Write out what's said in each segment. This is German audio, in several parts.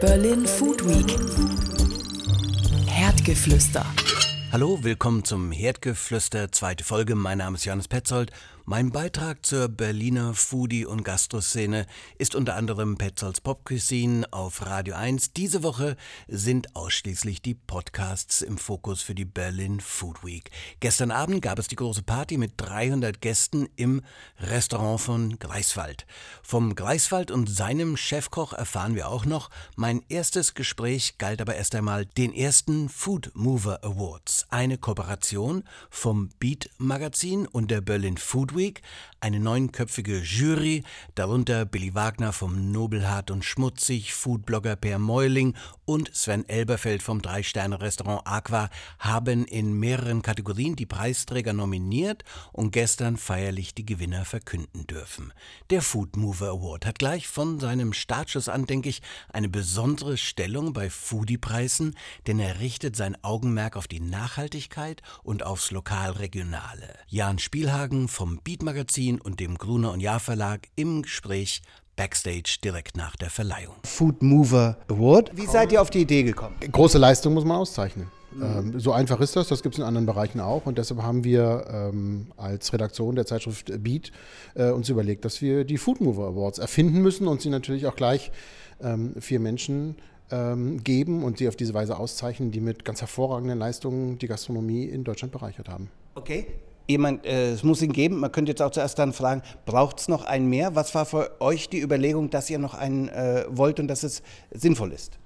Berlin Food Week. Herdgeflüster. Hallo, willkommen zum Herdgeflüster, zweite Folge. Mein Name ist Johannes Petzold mein Beitrag zur Berliner Foodie- und Gastroszene ist unter anderem Petzolds Popcuisine auf Radio 1. Diese Woche sind ausschließlich die Podcasts im Fokus für die Berlin Food Week. Gestern Abend gab es die große Party mit 300 Gästen im Restaurant von Greifswald. Vom Greifswald und seinem Chefkoch erfahren wir auch noch. Mein erstes Gespräch galt aber erst einmal den ersten Food Mover Awards, eine Kooperation vom Beat Magazin und der Berlin Food Week eine neunköpfige Jury, darunter Billy Wagner vom Nobelhart und Schmutzig, Foodblogger Per Meuling und Sven Elberfeld vom Drei-Sterne-Restaurant Aqua, haben in mehreren Kategorien die Preisträger nominiert und gestern feierlich die Gewinner verkünden dürfen. Der Food Mover Award hat gleich von seinem Startschuss an, denke ich, eine besondere Stellung bei Foodie-Preisen, denn er richtet sein Augenmerk auf die Nachhaltigkeit und aufs Lokal-Regionale. Jan Spielhagen vom Beat Magazin und dem Gruner und Jahr Verlag im Gespräch Backstage direkt nach der Verleihung. Food Mover Award. Wie seid ihr auf die Idee gekommen? Große Leistung muss man auszeichnen. Mhm. Ähm, so einfach ist das, das gibt es in anderen Bereichen auch. Und deshalb haben wir ähm, als Redaktion der Zeitschrift Beat äh, uns überlegt, dass wir die Food Mover Awards erfinden müssen und sie natürlich auch gleich ähm, vier Menschen ähm, geben und sie auf diese Weise auszeichnen, die mit ganz hervorragenden Leistungen die Gastronomie in Deutschland bereichert haben. Okay, jemand, äh, es muss ihn geben. Man könnte jetzt auch zuerst dann fragen, braucht es noch einen mehr? Was war für euch die Überlegung, dass ihr noch einen äh, wollt und dass es sinnvoll ist?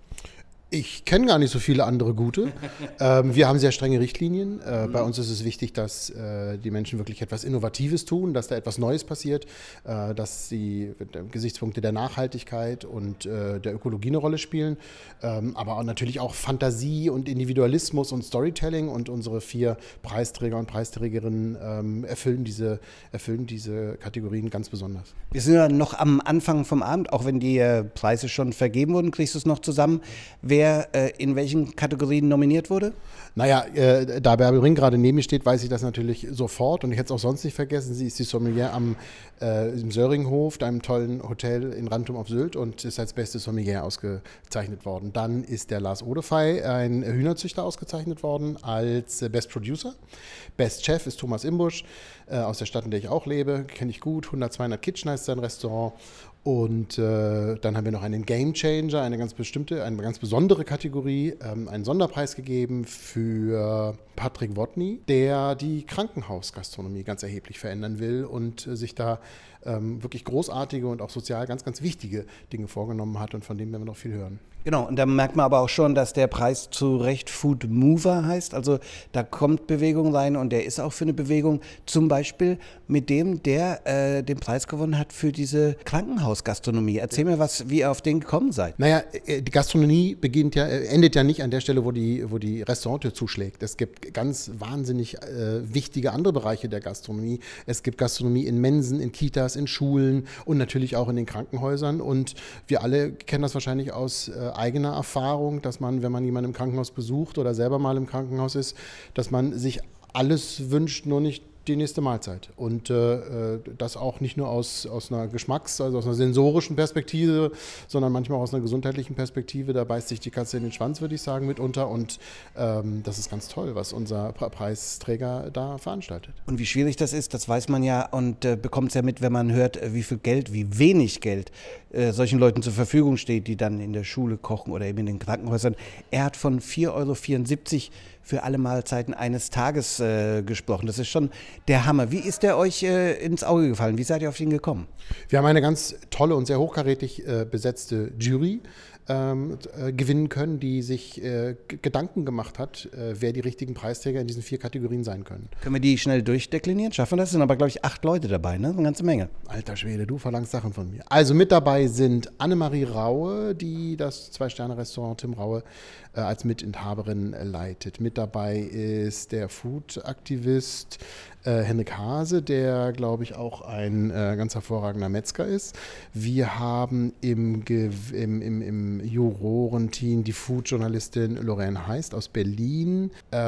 Ich kenne gar nicht so viele andere gute. ähm, wir haben sehr strenge Richtlinien. Äh, mhm. Bei uns ist es wichtig, dass äh, die Menschen wirklich etwas Innovatives tun, dass da etwas Neues passiert, äh, dass die Gesichtspunkte der Nachhaltigkeit und äh, der Ökologie eine Rolle spielen, ähm, aber auch natürlich auch Fantasie und Individualismus und Storytelling. Und unsere vier Preisträger und Preisträgerinnen ähm, erfüllen, diese, erfüllen diese Kategorien ganz besonders. Wir sind ja noch am Anfang vom Abend, auch wenn die äh, Preise schon vergeben wurden, kriegst du es noch zusammen. Wer wer äh, in welchen Kategorien nominiert wurde? Naja, äh, da Bärbel Ring gerade neben mir steht, weiß ich das natürlich sofort und ich hätte es auch sonst nicht vergessen. Sie ist die Sommelier am äh, im Söringhof, einem tollen Hotel in Rantum auf Sylt und ist als beste Sommelier ausgezeichnet worden. Dann ist der Lars Odefey, ein Hühnerzüchter, ausgezeichnet worden als Best Producer. Best Chef ist Thomas Imbusch äh, aus der Stadt, in der ich auch lebe, kenne ich gut. 100, 200 Kitchen heißt sein Restaurant und äh, dann haben wir noch einen Game Changer, eine ganz bestimmte, eine ganz besondere Kategorie, ähm, einen Sonderpreis gegeben für Patrick Wotny, der die Krankenhausgastronomie ganz erheblich verändern will und äh, sich da ähm, wirklich großartige und auch sozial ganz, ganz wichtige Dinge vorgenommen hat und von dem werden wir noch viel hören. Genau, und da merkt man aber auch schon, dass der Preis zu Recht Food Mover heißt. Also da kommt Bewegung rein und der ist auch für eine Bewegung, zum Beispiel mit dem, der äh, den Preis gewonnen hat für diese Krankenhausgastronomie. Erzähl mir was, wie ihr auf den gekommen seid. Naja, äh, die Gastronomie beginnt ja, äh, endet ja nicht an der Stelle, wo die, wo die Restaurante zuschlägt. Es gibt ganz wahnsinnig äh, wichtige andere Bereiche der Gastronomie. Es gibt Gastronomie in Mensen, in Kitas, in Schulen und natürlich auch in den Krankenhäusern. Und wir alle kennen das wahrscheinlich aus äh, eigener Erfahrung, dass man, wenn man jemanden im Krankenhaus besucht oder selber mal im Krankenhaus ist, dass man sich alles wünscht, nur nicht die nächste Mahlzeit. Und äh, äh, das auch nicht nur aus, aus einer Geschmacks-, also aus einer sensorischen Perspektive, sondern manchmal auch aus einer gesundheitlichen Perspektive. Da beißt sich die Katze in den Schwanz, würde ich sagen, mitunter. Und ähm, das ist ganz toll, was unser Preisträger da veranstaltet. Und wie schwierig das ist, das weiß man ja und äh, bekommt es ja mit, wenn man hört, äh, wie viel Geld, wie wenig Geld äh, solchen Leuten zur Verfügung steht, die dann in der Schule kochen oder eben in den Krankenhäusern. Er hat von 4,74 Euro für alle Mahlzeiten eines Tages äh, gesprochen. Das ist schon der Hammer. Wie ist der euch äh, ins Auge gefallen? Wie seid ihr auf ihn gekommen? Wir haben eine ganz tolle und sehr hochkarätig äh, besetzte Jury ähm, äh, gewinnen können, die sich äh, Gedanken gemacht hat, äh, wer die richtigen Preisträger in diesen vier Kategorien sein können. Können wir die schnell durchdeklinieren? Schaffen wir das? Sind aber, glaube ich, acht Leute dabei, ne? Eine ganze Menge. Alter Schwede, du verlangst Sachen von mir. Also mit dabei sind Annemarie Raue, die das Zwei-Sterne-Restaurant Tim Raue äh, als Mitinhaberin leitet. Mit dabei ist der Food-Aktivist äh, Henrik Hase, der, glaube ich, auch ein äh, ganz hervorragender Metzger ist. Wir haben im, im, im, im Jurorenteam die Food-Journalistin Lorraine Heist aus Berlin. Äh,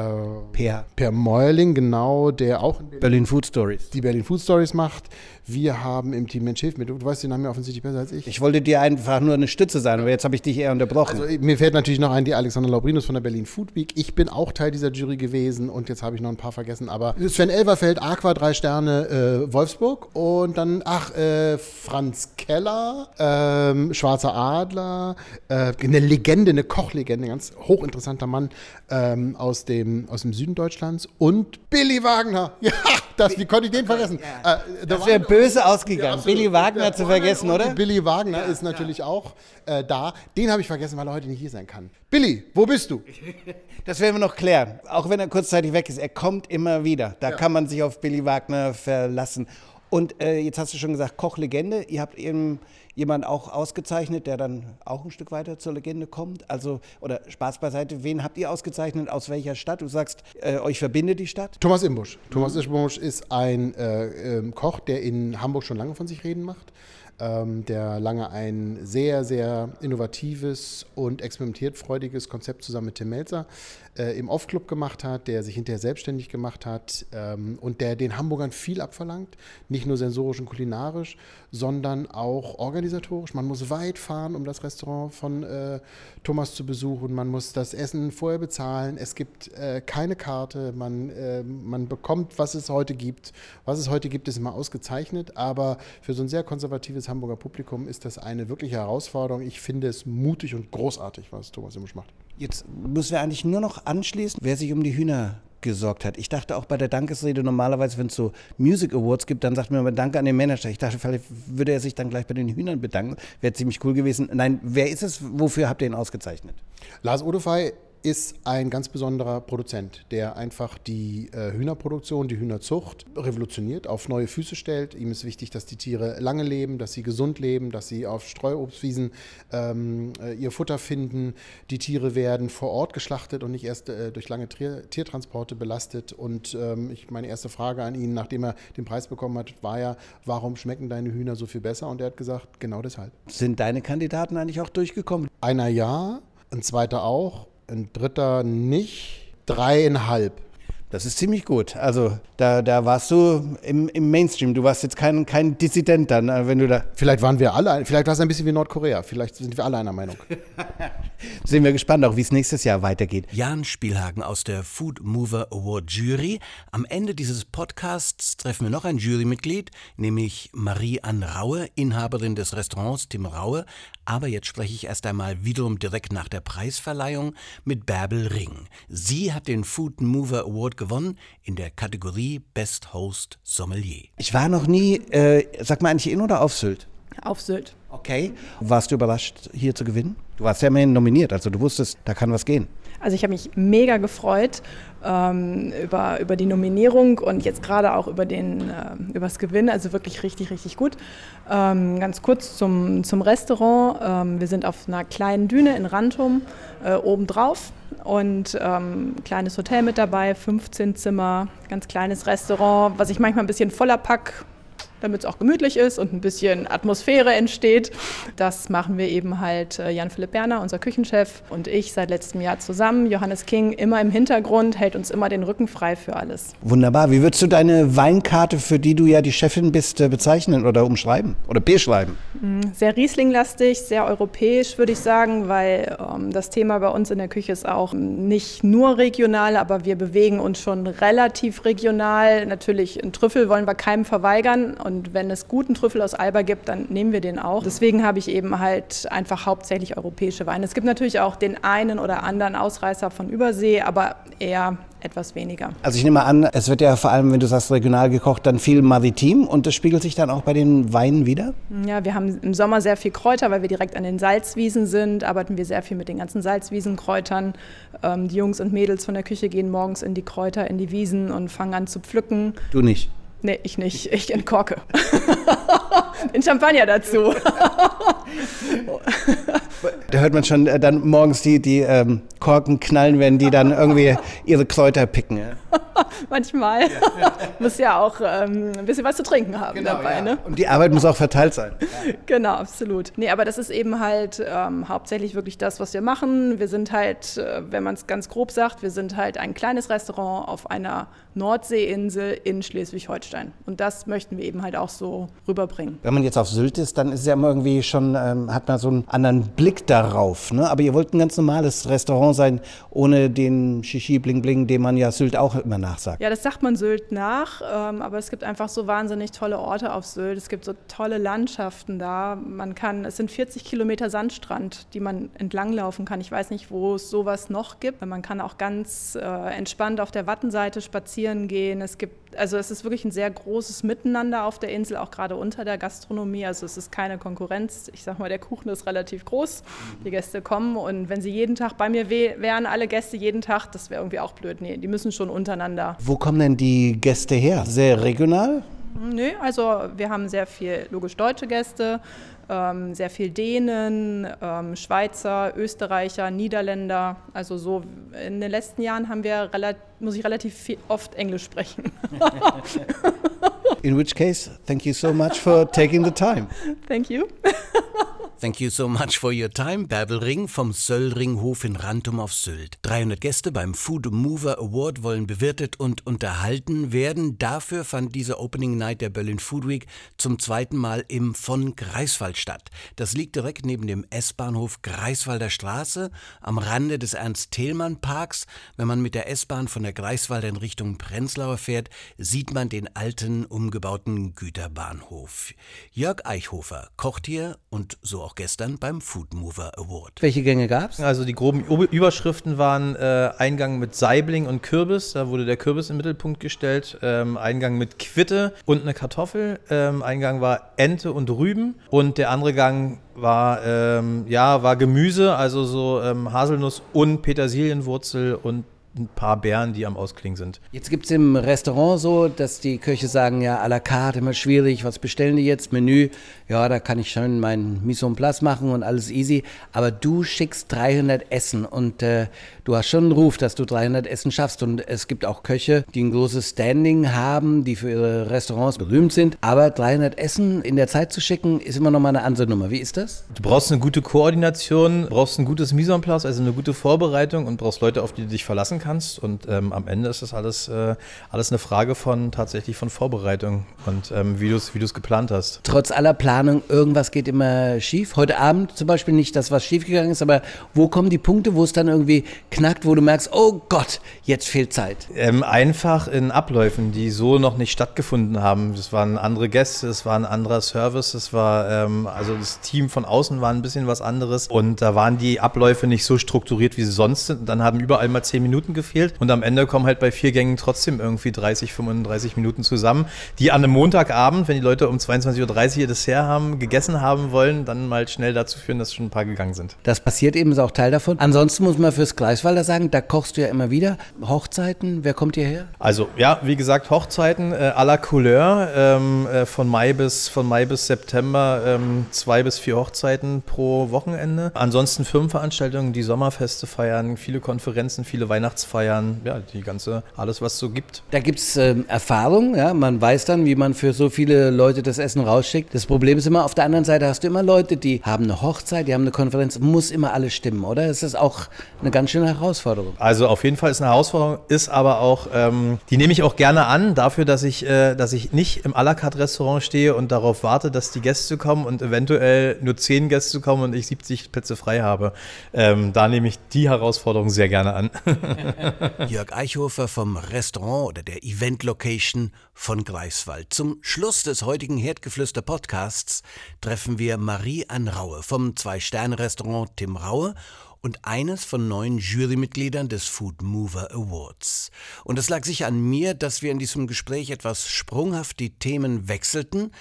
per. Per Meuling, genau, der auch in Berlin, Berlin Food Stories. Die Berlin Food Stories macht. Wir haben im Team Mensch Hilf mit. Du weißt den Namen ja offensichtlich besser als ich. Ich wollte dir einfach nur eine Stütze sein, aber jetzt habe ich dich eher unterbrochen. Also mir fällt natürlich noch ein, die Alexander Laubrinus von der Berlin Food Week. Ich bin auch Teil dieser Jury gewesen und jetzt habe ich noch ein paar vergessen. Aber Sven Elverfeld, Aqua, drei Sterne, äh, Wolfsburg und dann, ach, äh, Franz Keller, äh, Schwarzer Adler, äh, eine Legende, eine Kochlegende, ganz hochinteressanter Mann ähm, aus, dem, aus dem Süden Deutschlands und Billy Wagner. Ja, das, wie konnte ich den vergessen? Ja. Äh, das wäre böse ausgegangen, ja, Billy Wagner zu vergessen, oder? Billy Wagner ja, ist natürlich auch äh, da. Den habe ich vergessen, weil er heute nicht hier sein kann. Billy, wo bist du? Das werden wir noch klären. Auch wenn er kurzzeitig weg ist, er kommt immer wieder. Da kann man sich auf Billy Wagner verlassen. Und äh, jetzt hast du schon gesagt, Kochlegende. Ihr habt eben jemanden auch ausgezeichnet, der dann auch ein Stück weiter zur Legende kommt. Also, oder Spaß beiseite, wen habt ihr ausgezeichnet? Aus welcher Stadt? Du sagst, äh, euch verbindet die Stadt? Thomas Imbusch. Thomas Imbusch ist ein äh, ähm, Koch, der in Hamburg schon lange von sich reden macht der lange ein sehr, sehr innovatives und experimentierfreudiges Konzept zusammen mit Tim Melzer äh, im Off-Club gemacht hat, der sich hinterher selbstständig gemacht hat ähm, und der den Hamburgern viel abverlangt, nicht nur sensorisch und kulinarisch, sondern auch organisatorisch. Man muss weit fahren, um das Restaurant von äh, Thomas zu besuchen. Man muss das Essen vorher bezahlen. Es gibt äh, keine Karte. Man, äh, man bekommt, was es heute gibt. Was es heute gibt, ist immer ausgezeichnet, aber für so ein sehr konservatives Hamburger Publikum ist das eine wirkliche Herausforderung. Ich finde es mutig und großartig, was Thomas Immusch macht. Jetzt müssen wir eigentlich nur noch anschließen, wer sich um die Hühner gesorgt hat. Ich dachte auch bei der Dankesrede normalerweise, wenn es so Music Awards gibt, dann sagt man immer Danke an den Manager. Ich dachte, vielleicht würde er sich dann gleich bei den Hühnern bedanken. Wäre ziemlich cool gewesen. Nein, wer ist es? Wofür habt ihr ihn ausgezeichnet? Lars Odefey ist ein ganz besonderer Produzent, der einfach die äh, Hühnerproduktion, die Hühnerzucht revolutioniert, auf neue Füße stellt. Ihm ist wichtig, dass die Tiere lange leben, dass sie gesund leben, dass sie auf Streuobstwiesen ähm, äh, ihr Futter finden. Die Tiere werden vor Ort geschlachtet und nicht erst äh, durch lange Trier Tiertransporte belastet. Und ähm, ich, meine erste Frage an ihn, nachdem er den Preis bekommen hat, war ja, warum schmecken deine Hühner so viel besser? Und er hat gesagt, genau deshalb. Sind deine Kandidaten eigentlich auch durchgekommen? Einer ja, ein zweiter auch ein dritter nicht, dreieinhalb. Das ist ziemlich gut. Also da, da warst du im, im Mainstream. Du warst jetzt kein, kein Dissident dann, äh, wenn du da. Vielleicht waren wir alle, vielleicht war es ein bisschen wie Nordkorea. Vielleicht sind wir alle einer Meinung. sind wir gespannt, auch wie es nächstes Jahr weitergeht. Jan Spielhagen aus der Food Mover Award Jury. Am Ende dieses Podcasts treffen wir noch ein Jurymitglied, nämlich Marie-Ann Raue, Inhaberin des Restaurants Tim Raue. Aber jetzt spreche ich erst einmal wiederum direkt nach der Preisverleihung mit Bärbel Ring. Sie hat den Food Mover Award gewonnen in der Kategorie Best Host Sommelier. Ich war noch nie, äh, sag mal eigentlich in oder auf Sylt? Auf Sylt. Okay. Warst du überrascht, hier zu gewinnen? Du warst ja immerhin nominiert, also du wusstest, da kann was gehen. Also ich habe mich mega gefreut ähm, über, über die Nominierung und jetzt gerade auch über, den, äh, über das Gewinn. Also wirklich richtig, richtig gut. Ähm, ganz kurz zum, zum Restaurant. Ähm, wir sind auf einer kleinen Düne in Rantum äh, obendrauf und ähm, kleines Hotel mit dabei, 15 Zimmer, ganz kleines Restaurant, was ich manchmal ein bisschen voller pack damit es auch gemütlich ist und ein bisschen Atmosphäre entsteht. Das machen wir eben halt äh, Jan-Philipp Berner, unser Küchenchef, und ich seit letztem Jahr zusammen. Johannes King immer im Hintergrund, hält uns immer den Rücken frei für alles. Wunderbar. Wie würdest du deine Weinkarte, für die du ja die Chefin bist, äh, bezeichnen oder umschreiben oder beschreiben? Mm, sehr Riesling-lastig, sehr europäisch, würde ich sagen, weil ähm, das Thema bei uns in der Küche ist auch nicht nur regional, aber wir bewegen uns schon relativ regional. Natürlich, einen Trüffel wollen wir keinem verweigern und und wenn es guten Trüffel aus Alba gibt, dann nehmen wir den auch. Deswegen habe ich eben halt einfach hauptsächlich europäische Weine. Es gibt natürlich auch den einen oder anderen Ausreißer von Übersee, aber eher etwas weniger. Also ich nehme an, es wird ja vor allem, wenn du sagst regional gekocht, dann viel maritim und das spiegelt sich dann auch bei den Weinen wieder? Ja, wir haben im Sommer sehr viel Kräuter, weil wir direkt an den Salzwiesen sind, arbeiten wir sehr viel mit den ganzen Salzwiesenkräutern. Ähm, die Jungs und Mädels von der Küche gehen morgens in die Kräuter, in die Wiesen und fangen an zu pflücken. Du nicht? Nee, ich nicht. Ich entkorke. Den Champagner dazu. Da hört man schon äh, dann morgens die, die ähm, Korken knallen, wenn die dann irgendwie ihre Kräuter picken. Ja? Manchmal. muss ja auch ähm, ein bisschen was zu trinken haben Genau, dabei. ja. Ne? Und die Arbeit muss auch verteilt sein. Genau, absolut. Nee, aber das ist eben halt ähm, hauptsächlich wirklich das, was wir machen. Wir sind halt, äh, wenn man es ganz grob sagt, wir sind halt ein kleines Restaurant auf einer Nordseeinsel in Schleswig-Holstein. Und das möchten wir eben halt auch so rüberbringen. Wenn man jetzt auf Sylt ist, dann ist es ja irgendwie schon, ähm, hat man so einen anderen Blick darauf. Ne? Aber ihr wollt ein ganz normales Restaurant sein, ohne den Shishi-Bling-Bling, den man ja Sylt auch immer nachsagt. Ja, das sagt man Sylt nach, ähm, aber es gibt einfach so wahnsinnig tolle Orte auf Sylt. Es gibt so tolle Landschaften da. Man kann, es sind 40 Kilometer Sandstrand, die man entlanglaufen kann. Ich weiß nicht, wo es sowas noch gibt. Man kann auch ganz äh, entspannt auf der Wattenseite spazieren gehen. Es gibt, also es ist wirklich ein sehr großes Miteinander auf der Insel, auch gerade unter der Gastronomie. Also es ist keine Konkurrenz. Ich sag mal, der Kuchen ist relativ groß. Die Gäste kommen und wenn sie jeden Tag bei mir wären, alle Gäste jeden Tag, das wäre irgendwie auch blöd. Nee, die müssen schon untereinander Wo kommen denn die Gäste her? Sehr regional? Nö, also wir haben sehr viel logisch deutsche Gäste, ähm, sehr viel Dänen, ähm, Schweizer, Österreicher, Niederländer. Also so in den letzten Jahren haben wir muss ich relativ viel, oft Englisch sprechen. In which case, thank you so much for taking the time. Thank you. Thank you so much for your time. Bärbel Ring vom Söllringhof in Rantum auf Sylt. 300 Gäste beim Food Mover Award wollen bewirtet und unterhalten werden. Dafür fand diese Opening Night der Berlin Food Week zum zweiten Mal im von Greifswald statt. Das liegt direkt neben dem S-Bahnhof Greifswalder Straße am Rande des Ernst-Thälmann-Parks. Wenn man mit der S-Bahn von der Greifswalder in Richtung Prenzlauer fährt, sieht man den alten, umgebauten Güterbahnhof. Jörg Eichhofer kocht hier und so auch gestern beim Food Mover Award. Welche Gänge gab's? Also die groben Überschriften waren äh, Eingang mit Saibling und Kürbis, da wurde der Kürbis im Mittelpunkt gestellt, ähm, Eingang mit Quitte und eine Kartoffel, ähm, Eingang war Ente und Rüben und der andere Gang war, ähm, ja, war Gemüse, also so ähm, Haselnuss und Petersilienwurzel und ein paar Beeren, die am Ausklingen sind. Jetzt gibt es im Restaurant so, dass die Köche sagen, ja, à la carte immer schwierig, was bestellen die jetzt? Menü, ja, da kann ich schon mein Mise en place machen und alles easy. Aber du schickst 300 Essen und äh, du hast schon einen Ruf, dass du 300 Essen schaffst. Und es gibt auch Köche, die ein großes Standing haben, die für ihre Restaurants berühmt sind. Aber 300 Essen in der Zeit zu schicken, ist immer noch mal eine andere Nummer. Wie ist das? Du brauchst eine gute Koordination, brauchst ein gutes Mise en place, also eine gute Vorbereitung und brauchst Leute, auf die du dich verlassen kannst. Und ähm, am Ende ist das alles, äh, alles eine Frage von tatsächlich von Vorbereitung und ähm, wie du es wie du's geplant hast. Trotz aller Planung, irgendwas geht immer schief. Heute Abend zum Beispiel nicht, dass was schiefgegangen ist, aber wo kommen die Punkte, wo es dann irgendwie knackt, wo du merkst, oh Gott, jetzt fehlt Zeit? Ähm, einfach in Abläufen, die so noch nicht stattgefunden haben. Es waren andere Gäste, es war ein anderer Service, es war, ähm, also das Team von außen war ein bisschen was anderes und da waren die Abläufe nicht so strukturiert, wie sie sonst sind. Dann haben überall mal zehn Minuten gefehlt und am Ende kommen halt bei vier Gängen trotzdem irgendwie 30, 35 Minuten zusammen, die an einem Montagabend, wenn die Leute um 22.30 Uhr ihr Dessert haben, gegessen haben wollen, dann mal schnell dazu führen, dass schon ein paar gegangen sind. Das passiert eben, ist auch Teil davon. Ansonsten muss man fürs Greifswalder sagen, da kochst du ja immer wieder. Hochzeiten, wer kommt hierher? Also ja, wie gesagt, Hochzeiten äh, à la Couleur, ähm, äh, von, Mai bis, von Mai bis September ähm, zwei bis vier Hochzeiten pro Wochenende. Ansonsten Firmenveranstaltungen, die Sommerfeste feiern, viele Konferenzen, viele Weihnachtsfeiern, ja, die ganze, alles was es so gibt. Da gibt es ähm, Erfahrung, ja, man weiß dann, wie man für so viele Leute das Essen rausschickt. Das Problem ist immer, auf der anderen Seite hast du immer Leute, die haben eine Hochzeit, die haben eine Konferenz, muss immer alles stimmen, oder? Das ist auch eine ganz schöne Herausforderung. Also auf jeden Fall ist eine Herausforderung, ist aber auch, ähm, die nehme ich auch gerne an, dafür, dass ich, äh, dass ich nicht im à la carte Restaurant stehe und darauf warte, dass die Gäste kommen und eventuell nur zehn Gäste kommen und ich 70 Plätze frei habe. Ähm, da nehme ich die Herausforderung sehr gerne an. Jörg Eichhofer vom Restaurant oder der Event Location von Greifswald. Zum Schluss des heutigen Herdgeflüster Podcasts treffen wir Marie Ann Raue vom Zwei-Sterne-Restaurant Tim Raue und eines von neun Jurymitgliedern des Food Mover Awards. Und es lag sicher an mir, dass wir in diesem Gespräch etwas sprunghaft die Themen wechselten.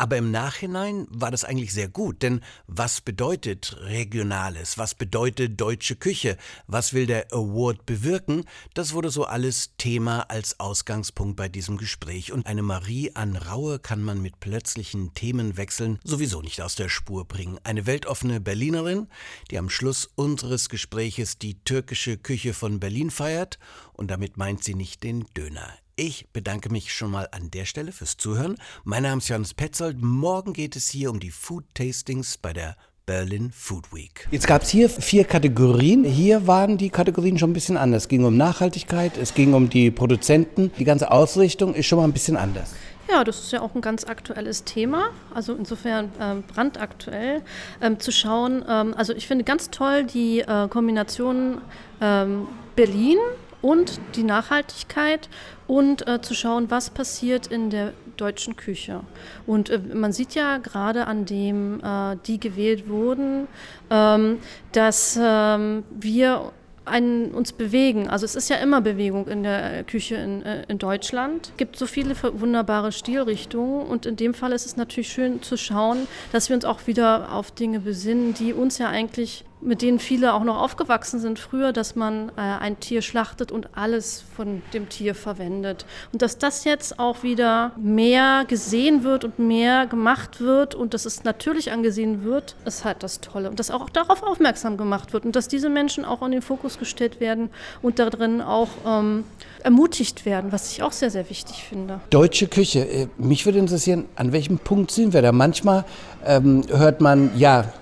Aber im Nachhinein war das eigentlich sehr gut, denn was bedeutet Regionales? Was bedeutet deutsche Küche? Was will der Award bewirken? Das wurde so alles Thema als Ausgangspunkt bei diesem Gespräch. Und eine Marie an Raue kann man mit plötzlichen Themenwechseln sowieso nicht aus der Spur bringen. Eine weltoffene Berlinerin, die am Schluss unseres Gespräches die türkische Küche von Berlin feiert. Und damit meint sie nicht den Döner. Ich bedanke mich schon mal an der Stelle fürs Zuhören. Mein Name ist Johannes Petzold. Morgen geht es hier um die Food Tastings bei der Berlin Food Week. Jetzt gab es hier vier Kategorien. Hier waren die Kategorien schon ein bisschen anders. Es ging um Nachhaltigkeit, es ging um die Produzenten. Die ganze Ausrichtung ist schon mal ein bisschen anders. Ja, das ist ja auch ein ganz aktuelles Thema. Also insofern ähm, brandaktuell ähm, zu schauen. Ähm, also ich finde ganz toll die äh, Kombination ähm, Berlin und die Nachhaltigkeit und äh, zu schauen, was passiert in der deutschen Küche. Und äh, man sieht ja gerade an dem, äh, die gewählt wurden, ähm, dass ähm, wir einen, uns bewegen. Also es ist ja immer Bewegung in der Küche in, äh, in Deutschland. Es gibt so viele wunderbare Stilrichtungen und in dem Fall ist es natürlich schön zu schauen, dass wir uns auch wieder auf Dinge besinnen, die uns ja eigentlich mit denen viele auch noch aufgewachsen sind früher, dass man äh, ein Tier schlachtet und alles von dem Tier verwendet. Und dass das jetzt auch wieder mehr gesehen wird und mehr gemacht wird und dass es natürlich angesehen wird, ist halt das Tolle. Und dass auch darauf aufmerksam gemacht wird und dass diese Menschen auch in den Fokus gestellt werden und darin auch ähm, ermutigt werden, was ich auch sehr, sehr wichtig finde. Deutsche Küche. Äh, mich würde interessieren, an welchem Punkt sind wir da? Manchmal ähm, hört man, ja,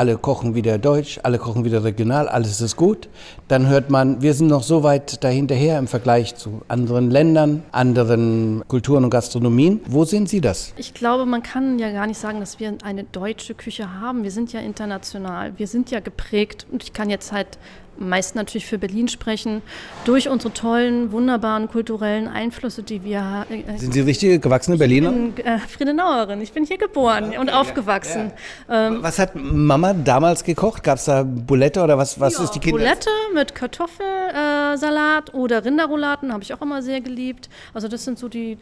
alle kochen wieder deutsch, alle kochen wieder regional, alles ist gut. Dann hört man, wir sind noch so weit dahinterher im Vergleich zu anderen Ländern, anderen Kulturen und Gastronomien. Wo sehen Sie das? Ich glaube, man kann ja gar nicht sagen, dass wir eine deutsche Küche haben. Wir sind ja international, wir sind ja geprägt und ich kann jetzt halt meist natürlich für Berlin sprechen, durch unsere tollen, wunderbaren kulturellen Einflüsse, die wir haben. Äh, Sind Sie richtige gewachsene Berliner? Ich bin äh, Friedenauerin. Ich bin hier geboren ja, und ja, aufgewachsen. Ja. Ähm, was hat Mama damals gekocht? Gab es da Bulette oder was, was ist die Kinder? Bulette mit Kartoffelsalat äh, oder Rinderrouladen habe ich auch immer sehr geliebt. Also das sind so die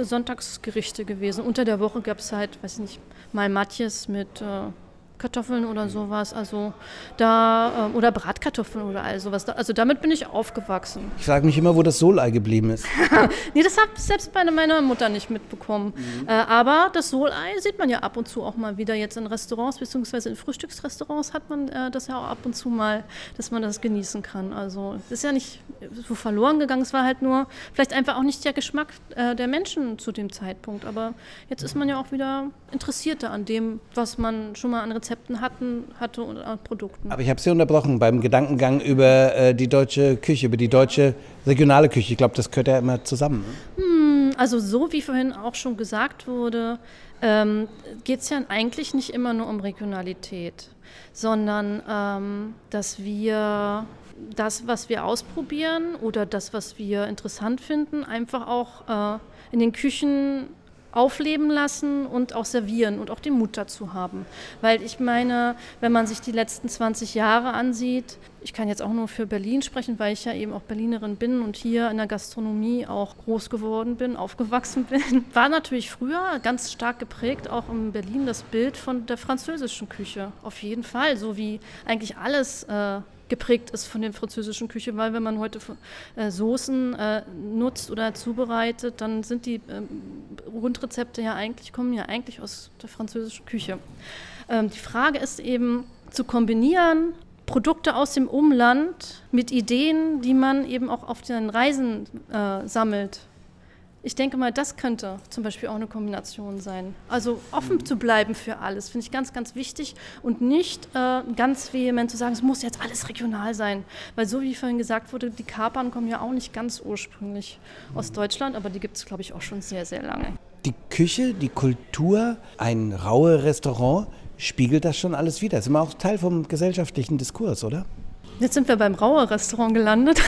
Sonntagsgerichte gewesen. Unter der Woche gab es halt, weiß ich nicht, mal Matjes mit... Äh, Kartoffeln oder sowas, also da ähm, oder Bratkartoffeln oder all sowas. Also damit bin ich aufgewachsen. Ich frage mich immer, wo das Solei geblieben ist. nee, das hat selbst meine, meine Mutter nicht mitbekommen. Mhm. Äh, aber das Solei sieht man ja ab und zu auch mal wieder jetzt in Restaurants beziehungsweise in Frühstücksrestaurants hat man äh, das ja auch ab und zu mal, dass man das genießen kann. Also es ist ja nicht so verloren gegangen. Es war halt nur vielleicht einfach auch nicht der Geschmack äh, der Menschen zu dem Zeitpunkt. Aber jetzt ist man ja auch wieder interessierter an dem, was man schon mal an Rezepten hatten, hatte und an Produkten. Aber ich habe Sie unterbrochen beim Gedankengang über äh, die deutsche Küche, über die deutsche regionale Küche. Ich glaube, das gehört ja immer zusammen. Hm, also so wie vorhin auch schon gesagt wurde, ähm, geht es ja eigentlich nicht immer nur um Regionalität, sondern ähm, dass wir das, was wir ausprobieren oder das, was wir interessant finden, einfach auch äh, in den Küchen aufleben lassen und auch servieren und auch den Mut dazu haben. Weil ich meine, wenn man sich die letzten 20 Jahre ansieht, ich kann jetzt auch nur für Berlin sprechen, weil ich ja eben auch Berlinerin bin und hier in der Gastronomie auch groß geworden bin, aufgewachsen bin, war natürlich früher ganz stark geprägt, auch in Berlin, das Bild von der französischen Küche. Auf jeden Fall, so wie eigentlich alles. Äh, geprägt ist von der französischen Küche, weil wenn man heute äh, Soßen äh, nutzt oder zubereitet, dann sind die ähm, Rundrezepte ja eigentlich, kommen ja eigentlich aus der französischen Küche. Ähm, die Frage ist eben zu kombinieren, Produkte aus dem Umland mit Ideen, die man eben auch auf den Reisen äh, sammelt ich denke mal, das könnte zum Beispiel auch eine Kombination sein. Also offen zu bleiben für alles, finde ich ganz, ganz wichtig und nicht äh, ganz vehement zu sagen, es muss jetzt alles regional sein. Weil so wie vorhin gesagt wurde, die Kapern kommen ja auch nicht ganz ursprünglich aus Deutschland, aber die gibt es, glaube ich, auch schon sehr, sehr lange. Die Küche, die Kultur, ein raue Restaurant, spiegelt das schon alles wieder. Das ist immer auch Teil vom gesellschaftlichen Diskurs, oder? Jetzt sind wir beim Rauer-Restaurant gelandet.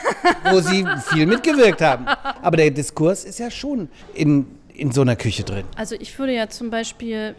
Wo Sie viel mitgewirkt haben. Aber der Diskurs ist ja schon in, in so einer Küche drin? Also ich würde ja zum Beispiel,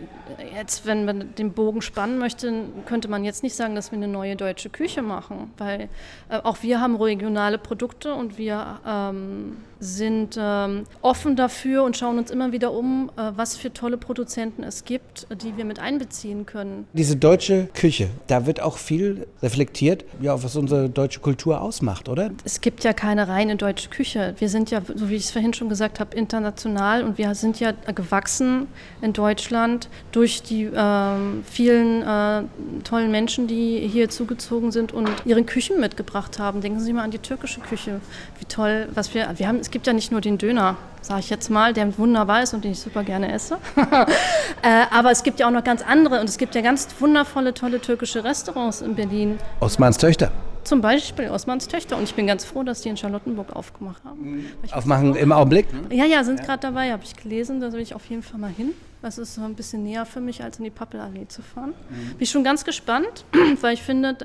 jetzt wenn man den Bogen spannen möchte, könnte man jetzt nicht sagen, dass wir eine neue deutsche Küche machen, weil äh, auch wir haben regionale Produkte und wir ähm, sind ähm, offen dafür und schauen uns immer wieder um, äh, was für tolle Produzenten es gibt, die wir mit einbeziehen können. Diese deutsche Küche, da wird auch viel reflektiert, ja, was unsere deutsche Kultur ausmacht, oder? Es gibt ja keine reine deutsche Küche. Wir sind ja, so wie ich es vorhin schon gesagt habe, international und wir sind ja gewachsen in Deutschland durch die ähm, vielen äh, tollen Menschen, die hier zugezogen sind und ihre Küchen mitgebracht haben. Denken Sie mal an die türkische Küche. Wie toll, was wir, wir haben, es gibt ja nicht nur den Döner, sage ich jetzt mal, der wunderbar ist und den ich super gerne esse. äh, aber es gibt ja auch noch ganz andere und es gibt ja ganz wundervolle, tolle türkische Restaurants in Berlin. Osmans Töchter. Zum Beispiel Osmans Töchter. Und ich bin ganz froh, dass die in Charlottenburg aufgemacht haben. Aufmachen im Augenblick? Ja, ja, sind gerade dabei, habe ich gelesen. Da will ich auf jeden Fall mal hin. Das ist so ein bisschen näher für mich, als in die Pappelallee zu fahren. Bin ich schon ganz gespannt, weil ich finde,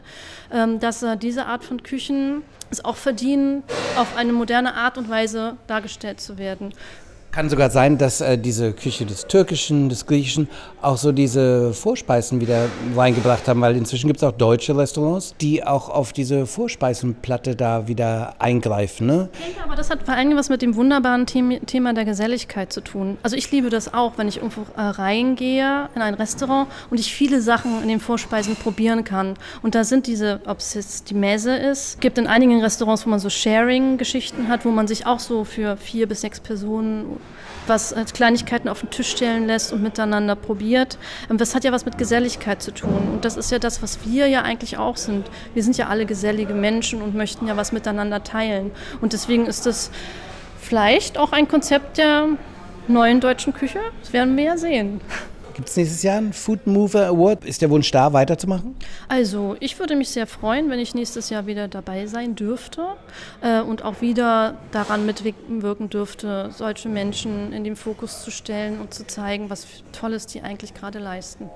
ähm, dass äh, diese Art von Küchen es auch verdienen, auf eine moderne Art und Weise dargestellt zu werden. Kann sogar sein, dass äh, diese Küche des Türkischen, des Griechischen auch so diese Vorspeisen wieder reingebracht haben, weil inzwischen gibt es auch deutsche Restaurants, die auch auf diese Vorspeisenplatte da wieder eingreifen. Ne? Ich denke aber, das hat vor allem was mit dem wunderbaren Thema der Geselligkeit zu tun. Also ich liebe das auch, wenn ich irgendwo äh, reingehe in ein Restaurant und ich viele Sachen in den Vorspeisen probieren kann. Und da sind diese, ob es jetzt die Messe ist, gibt in einigen Restaurants, wo man so Sharing-Geschichten hat, wo man sich auch so für vier bis sechs Personen was als Kleinigkeiten auf den Tisch stellen lässt und miteinander probiert. Ähm, das hat ja was mit Geselligkeit zu tun. Und das ist ja das, was wir ja eigentlich auch sind. Wir sind ja alle gesellige Menschen und möchten ja was miteinander teilen. Und deswegen ist das vielleicht auch ein Konzept der neuen deutschen Küche. Das werden wir ja sehen. Gibt es nächstes Jahr einen Food Mover Award? Ist der Wunsch da, weiterzumachen? Also, ich würde mich sehr freuen, wenn ich nächstes Jahr wieder dabei sein dürfte äh, und auch wieder daran mitwirken dürfte, solche Menschen in den Fokus zu stellen und zu zeigen, was Tolles die eigentlich gerade leisten.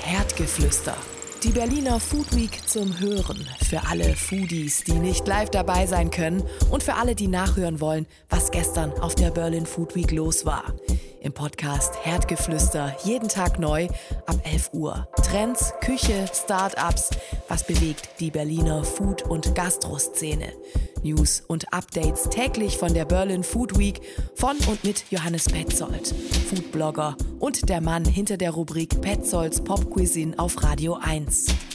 Herdgeflüster die Berliner Food Week zum Hören. Für alle Foodies, die nicht live dabei sein können und für alle, die nachhören wollen, was gestern auf der Berlin Food Week los war. Im Podcast Herdgeflüster jeden Tag neu ab 11 Uhr. Trends, Küche, Startups, was bewegt die Berliner Food- und Gastroszene. News und Updates täglich von der Berlin Food Week von und mit Johannes Petzold, Foodblogger und der Mann hinter der Rubrik Petzolds Pop Cuisine auf Radio 1.